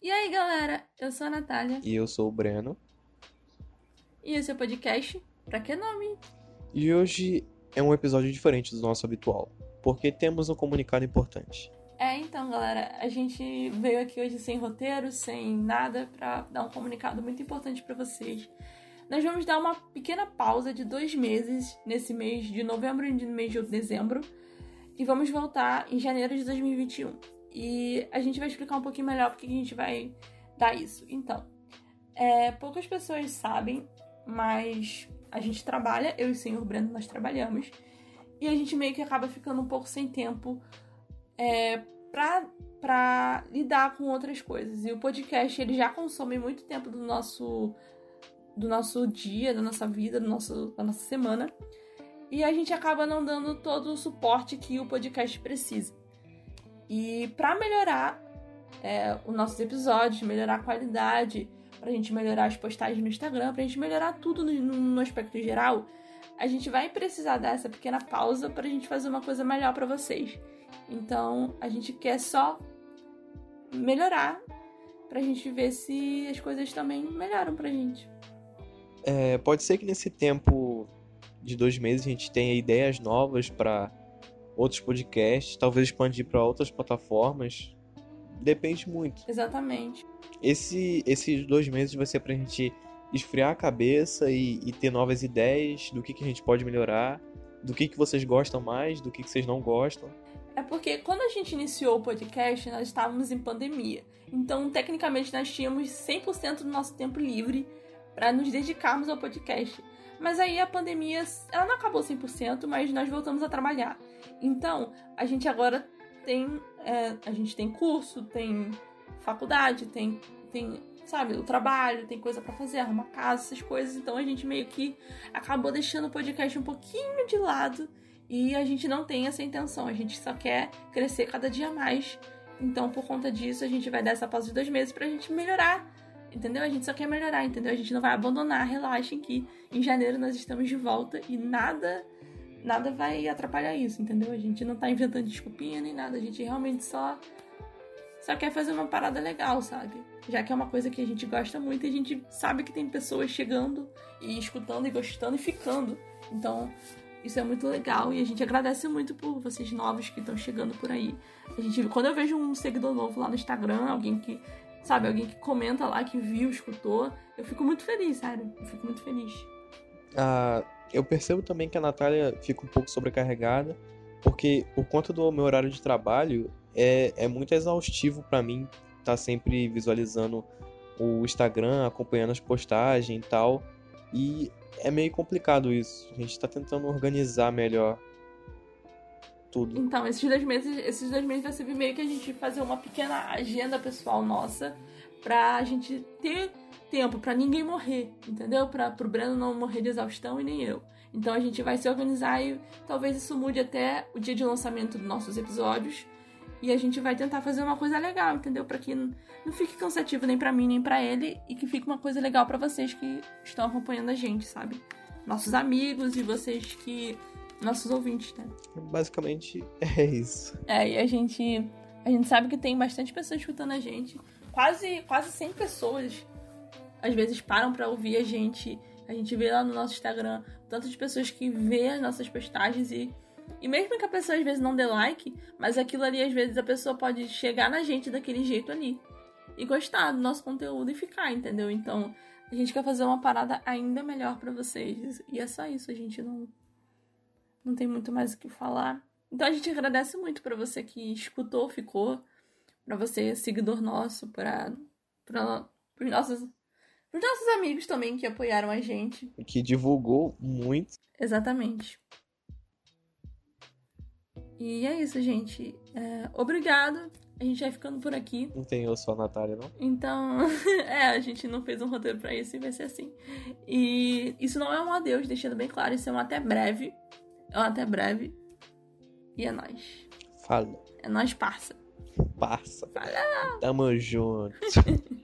E aí, galera? Eu sou a Natália. E eu sou o Breno. E esse é o podcast Pra Que Nome? E hoje é um episódio diferente do nosso habitual, porque temos um comunicado importante. É, então, galera, a gente veio aqui hoje sem roteiro, sem nada, pra dar um comunicado muito importante para vocês. Nós vamos dar uma pequena pausa de dois meses nesse mês de novembro e no mês de dezembro, e vamos voltar em janeiro de 2021. E a gente vai explicar um pouquinho melhor porque a gente vai dar isso. Então, é, poucas pessoas sabem, mas a gente trabalha, eu e o senhor Breno, nós trabalhamos, e a gente meio que acaba ficando um pouco sem tempo é, pra, pra lidar com outras coisas. E o podcast, ele já consome muito tempo do nosso, do nosso dia, da nossa vida, do nosso, da nossa semana. E a gente acaba não dando todo o suporte que o podcast precisa. E para melhorar é, os nossos episódios, melhorar a qualidade, pra gente melhorar as postagens no Instagram, pra gente melhorar tudo no, no aspecto geral, a gente vai precisar dessa pequena pausa pra gente fazer uma coisa melhor para vocês. Então, a gente quer só melhorar pra gente ver se as coisas também melhoram pra gente. É, pode ser que nesse tempo de dois meses a gente tenha ideias novas para outros podcasts, talvez expandir para outras plataformas. Depende muito. Exatamente. Esse, esses dois meses vai ser pra gente esfriar a cabeça e, e ter novas ideias do que, que a gente pode melhorar, do que, que vocês gostam mais, do que, que vocês não gostam. É porque quando a gente iniciou o podcast, nós estávamos em pandemia. Então, tecnicamente, nós tínhamos 100% do nosso tempo livre para nos dedicarmos ao podcast. Mas aí a pandemia, ela não acabou 100%, mas nós voltamos a trabalhar. Então, a gente agora tem, é, a gente tem curso, tem faculdade, tem, tem sabe, o trabalho, tem coisa para fazer, arrumar casa, essas coisas. Então a gente meio que acabou deixando o podcast um pouquinho de lado e a gente não tem essa intenção. A gente só quer crescer cada dia mais. Então, por conta disso, a gente vai dar essa pausa de dois meses pra gente melhorar. Entendeu? A gente só quer melhorar, entendeu? A gente não vai abandonar. Relaxem que em janeiro nós estamos de volta e nada nada vai atrapalhar isso, entendeu? A gente não tá inventando desculpinha nem nada, a gente realmente só só quer fazer uma parada legal, sabe? Já que é uma coisa que a gente gosta muito e a gente sabe que tem pessoas chegando e escutando e gostando e ficando. Então, isso é muito legal e a gente agradece muito por vocês novos que estão chegando por aí. A gente, quando eu vejo um seguidor novo lá no Instagram, alguém que, sabe, alguém que comenta lá, que viu, escutou, eu fico muito feliz, sério. Eu fico muito feliz. Ah, eu percebo também que a Natália fica um pouco sobrecarregada, porque por conta do meu horário de trabalho, é, é muito exaustivo para mim estar tá sempre visualizando o Instagram, acompanhando as postagens e tal. E é meio complicado isso. A gente está tentando organizar melhor tudo. Então, esses dois meses, esses dois meses vai servir meio que a gente fazer uma pequena agenda pessoal nossa pra gente ter tempo para ninguém morrer, entendeu? Para pro Breno não morrer de exaustão e nem eu. Então a gente vai se organizar e talvez isso mude até o dia de lançamento dos nossos episódios. E a gente vai tentar fazer uma coisa legal, entendeu? Para que não fique cansativo nem para mim nem para ele e que fique uma coisa legal para vocês que estão acompanhando a gente, sabe? Nossos amigos e vocês que nossos ouvintes, né? Basicamente é isso. É, e a gente a gente sabe que tem bastante pessoas escutando a gente. Quase quase 100 pessoas às vezes param para ouvir a gente. A gente vê lá no nosso Instagram tantas pessoas que vê as nossas postagens e e mesmo que a pessoa às vezes não dê like, mas aquilo ali às vezes a pessoa pode chegar na gente daquele jeito ali e gostar do nosso conteúdo e ficar, entendeu? Então, a gente quer fazer uma parada ainda melhor para vocês. E é só isso, a gente não não tem muito mais o que falar. Então a gente agradece muito para você que escutou, ficou, para você seguidor nosso, para para os nossos os nossos amigos também que apoiaram a gente. Que divulgou muito. Exatamente. E é isso, gente. É, obrigado. A gente vai ficando por aqui. Não tem eu só a Natália, não? Então, é, a gente não fez um roteiro pra isso e vai ser assim. E isso não é um adeus, deixando bem claro, isso é um até breve. Um até breve. E é nóis. Fala. É nóis, parça. Parça. Fala. Tamo junto.